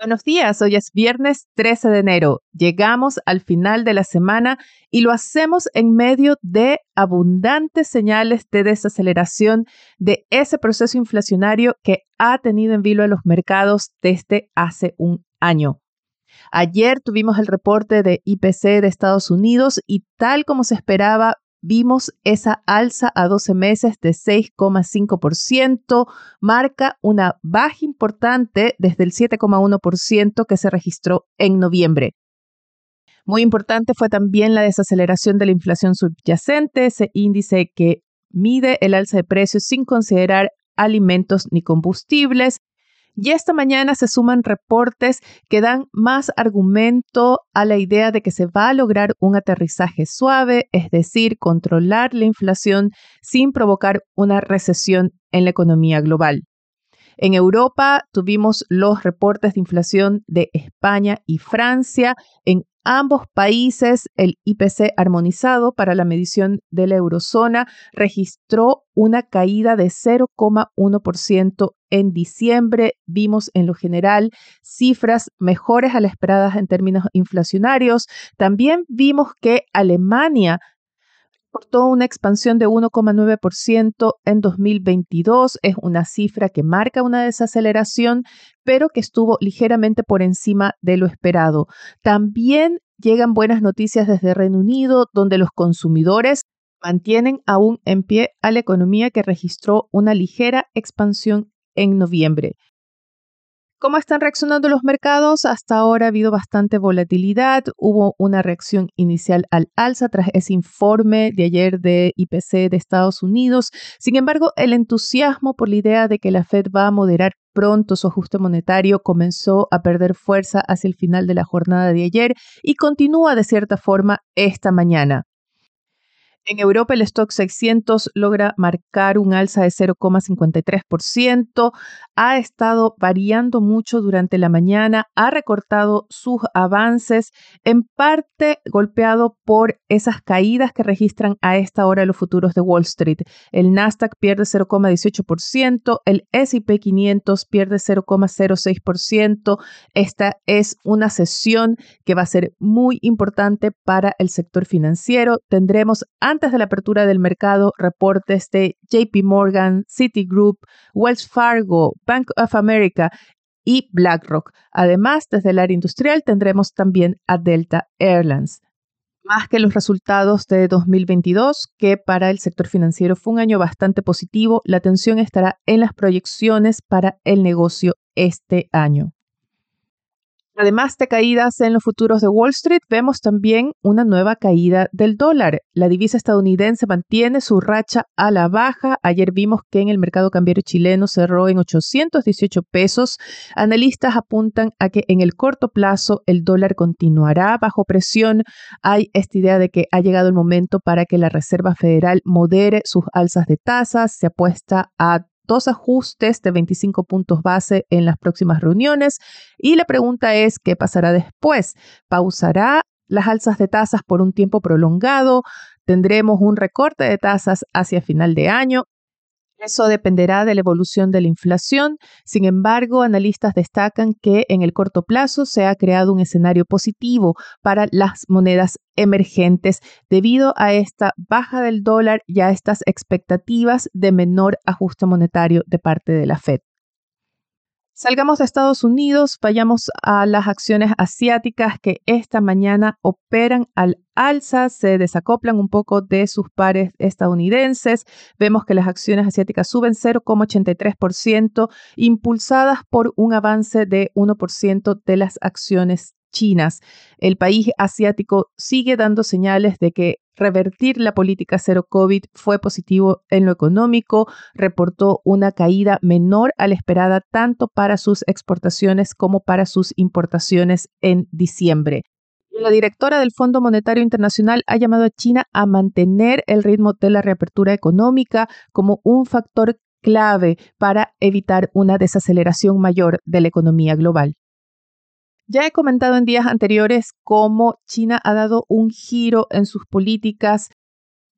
Buenos días, hoy es viernes 13 de enero. Llegamos al final de la semana y lo hacemos en medio de abundantes señales de desaceleración de ese proceso inflacionario que ha tenido en vilo a los mercados desde hace un año. Ayer tuvimos el reporte de IPC de Estados Unidos y tal como se esperaba, vimos esa alza a 12 meses de 6,5%, marca una baja importante desde el 7,1% que se registró en noviembre. Muy importante fue también la desaceleración de la inflación subyacente, ese índice que mide el alza de precios sin considerar alimentos ni combustibles. Y esta mañana se suman reportes que dan más argumento a la idea de que se va a lograr un aterrizaje suave, es decir, controlar la inflación sin provocar una recesión en la economía global. En Europa tuvimos los reportes de inflación de España y Francia. En ambos países, el IPC armonizado para la medición de la eurozona registró una caída de 0,1% en diciembre. Vimos en lo general cifras mejores a las esperadas en términos inflacionarios. También vimos que Alemania reportó una expansión de 1,9% en 2022. Es una cifra que marca una desaceleración, pero que estuvo ligeramente por encima de lo esperado. También llegan buenas noticias desde Reino Unido, donde los consumidores mantienen aún en pie a la economía que registró una ligera expansión en noviembre. ¿Cómo están reaccionando los mercados? Hasta ahora ha habido bastante volatilidad. Hubo una reacción inicial al alza tras ese informe de ayer de IPC de Estados Unidos. Sin embargo, el entusiasmo por la idea de que la Fed va a moderar pronto su ajuste monetario comenzó a perder fuerza hacia el final de la jornada de ayer y continúa de cierta forma esta mañana. En Europa el stock 600 logra marcar un alza de 0,53%, ha estado variando mucho durante la mañana, ha recortado sus avances, en parte golpeado por esas caídas que registran a esta hora los futuros de Wall Street. El Nasdaq pierde 0,18%, el SP 500 pierde 0,06%. Esta es una sesión que va a ser muy importante para el sector financiero. Tendremos antes de la apertura del mercado reportes de JP Morgan, Citigroup, Wells Fargo, Bank of America y BlackRock. Además, desde el área industrial tendremos también a Delta Airlines. Más que los resultados de 2022, que para el sector financiero fue un año bastante positivo, la atención estará en las proyecciones para el negocio este año. Además de caídas en los futuros de Wall Street, vemos también una nueva caída del dólar. La divisa estadounidense mantiene su racha a la baja. Ayer vimos que en el mercado cambiario chileno cerró en 818 pesos. Analistas apuntan a que en el corto plazo el dólar continuará bajo presión. Hay esta idea de que ha llegado el momento para que la Reserva Federal modere sus alzas de tasas. Se apuesta a dos ajustes de 25 puntos base en las próximas reuniones. Y la pregunta es, ¿qué pasará después? ¿Pausará las alzas de tasas por un tiempo prolongado? ¿Tendremos un recorte de tasas hacia final de año? Eso dependerá de la evolución de la inflación. Sin embargo, analistas destacan que en el corto plazo se ha creado un escenario positivo para las monedas emergentes debido a esta baja del dólar y a estas expectativas de menor ajuste monetario de parte de la Fed. Salgamos de Estados Unidos, vayamos a las acciones asiáticas que esta mañana operan al alza, se desacoplan un poco de sus pares estadounidenses. Vemos que las acciones asiáticas suben 0,83%, impulsadas por un avance de 1% de las acciones chinas. El país asiático sigue dando señales de que revertir la política cero COVID fue positivo en lo económico, reportó una caída menor a la esperada tanto para sus exportaciones como para sus importaciones en diciembre. La directora del Fondo Monetario Internacional ha llamado a China a mantener el ritmo de la reapertura económica como un factor clave para evitar una desaceleración mayor de la economía global. Ya he comentado en días anteriores cómo China ha dado un giro en sus políticas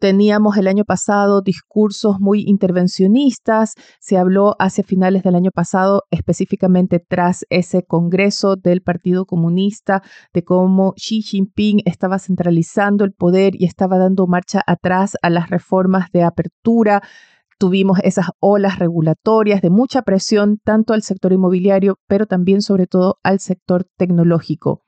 Teníamos el año pasado discursos muy intervencionistas, se habló hacia finales del año pasado, específicamente tras ese Congreso del Partido Comunista, de cómo Xi Jinping estaba centralizando el poder y estaba dando marcha atrás a las reformas de apertura. Tuvimos esas olas regulatorias de mucha presión tanto al sector inmobiliario, pero también sobre todo al sector tecnológico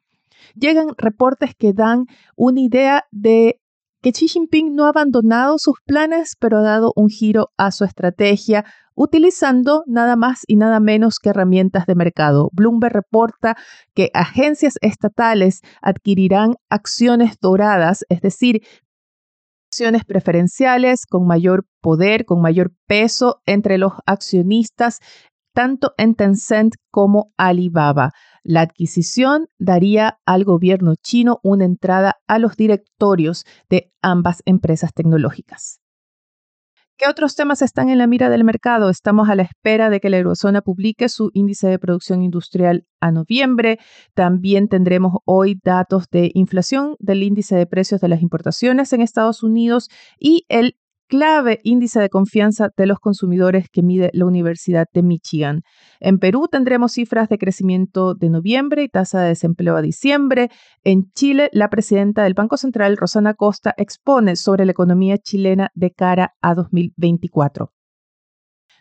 llegan reportes que dan una idea de que Xi Jinping no ha abandonado sus planes, pero ha dado un giro a su estrategia utilizando nada más y nada menos que herramientas de mercado. Bloomberg reporta que agencias estatales adquirirán acciones doradas, es decir, acciones preferenciales con mayor poder, con mayor peso entre los accionistas, tanto en Tencent como Alibaba. La adquisición daría al gobierno chino una entrada a los directorios de ambas empresas tecnológicas. ¿Qué otros temas están en la mira del mercado? Estamos a la espera de que la eurozona publique su índice de producción industrial a noviembre. También tendremos hoy datos de inflación del índice de precios de las importaciones en Estados Unidos y el clave índice de confianza de los consumidores que mide la Universidad de Michigan. En Perú tendremos cifras de crecimiento de noviembre y tasa de desempleo a diciembre. En Chile, la presidenta del Banco Central, Rosana Costa, expone sobre la economía chilena de cara a 2024.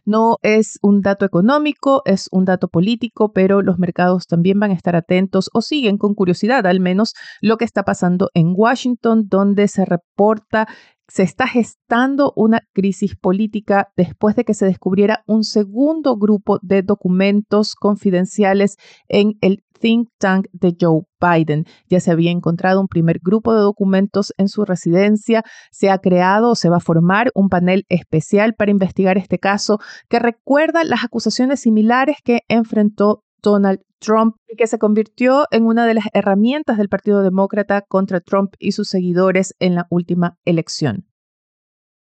No es un dato económico, es un dato político, pero los mercados también van a estar atentos o siguen con curiosidad al menos lo que está pasando en Washington, donde se reporta se está gestando una crisis política después de que se descubriera un segundo grupo de documentos confidenciales en el think tank de Joe Biden. Ya se había encontrado un primer grupo de documentos en su residencia, se ha creado o se va a formar un panel especial para investigar este caso que recuerda las acusaciones similares que enfrentó Donald Trump y que se convirtió en una de las herramientas del Partido Demócrata contra Trump y sus seguidores en la última elección.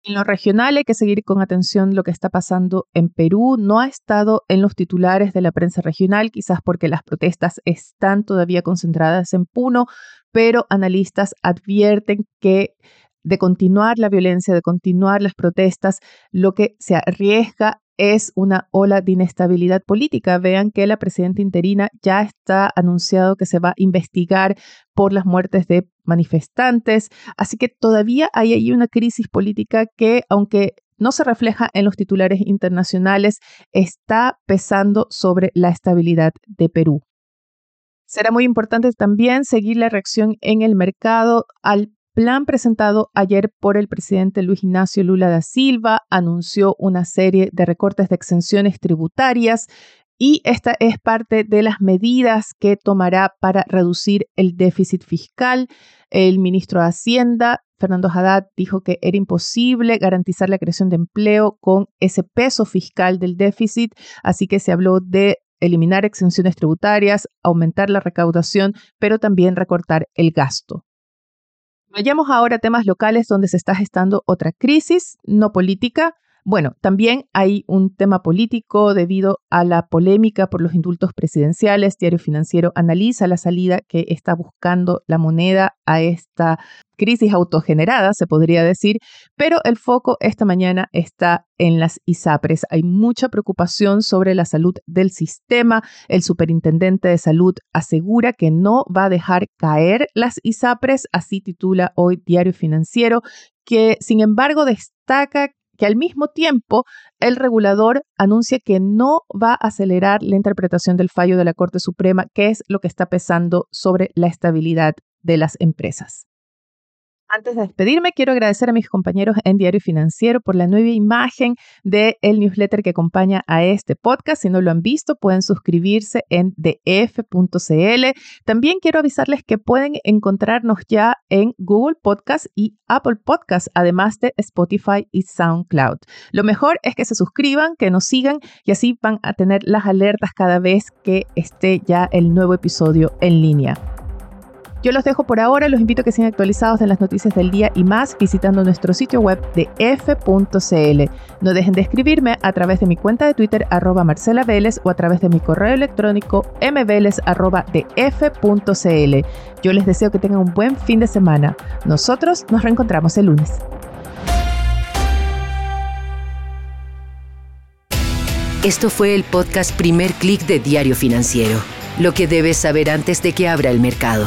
En lo regional hay que seguir con atención lo que está pasando en Perú. No ha estado en los titulares de la prensa regional, quizás porque las protestas están todavía concentradas en Puno, pero analistas advierten que de continuar la violencia, de continuar las protestas, lo que se arriesga es una ola de inestabilidad política. Vean que la presidenta interina ya está anunciado que se va a investigar por las muertes de manifestantes, así que todavía hay ahí una crisis política que, aunque no se refleja en los titulares internacionales, está pesando sobre la estabilidad de Perú. Será muy importante también seguir la reacción en el mercado al plan presentado ayer por el presidente Luis Ignacio Lula da Silva anunció una serie de recortes de exenciones tributarias y esta es parte de las medidas que tomará para reducir el déficit fiscal. El ministro de Hacienda, Fernando Haddad, dijo que era imposible garantizar la creación de empleo con ese peso fiscal del déficit, así que se habló de eliminar exenciones tributarias, aumentar la recaudación, pero también recortar el gasto. Vayamos ahora a temas locales donde se está gestando otra crisis, no política. Bueno, también hay un tema político debido a la polémica por los indultos presidenciales. Diario Financiero analiza la salida que está buscando la moneda a esta crisis autogenerada, se podría decir, pero el foco esta mañana está en las ISAPRES. Hay mucha preocupación sobre la salud del sistema. El superintendente de salud asegura que no va a dejar caer las ISAPRES, así titula hoy Diario Financiero, que sin embargo destaca que al mismo tiempo el regulador anuncia que no va a acelerar la interpretación del fallo de la Corte Suprema, que es lo que está pesando sobre la estabilidad de las empresas. Antes de despedirme, quiero agradecer a mis compañeros en Diario Financiero por la nueva imagen del newsletter que acompaña a este podcast. Si no lo han visto, pueden suscribirse en df.cl. También quiero avisarles que pueden encontrarnos ya en Google Podcast y Apple Podcast, además de Spotify y SoundCloud. Lo mejor es que se suscriban, que nos sigan y así van a tener las alertas cada vez que esté ya el nuevo episodio en línea. Yo los dejo por ahora, los invito a que sean actualizados de las noticias del día y más visitando nuestro sitio web de f.cl. No dejen de escribirme a través de mi cuenta de Twitter arroba Marcela Vélez o a través de mi correo electrónico mveles arroba de f.cl. Yo les deseo que tengan un buen fin de semana. Nosotros nos reencontramos el lunes. Esto fue el podcast Primer Click de Diario Financiero. Lo que debes saber antes de que abra el mercado.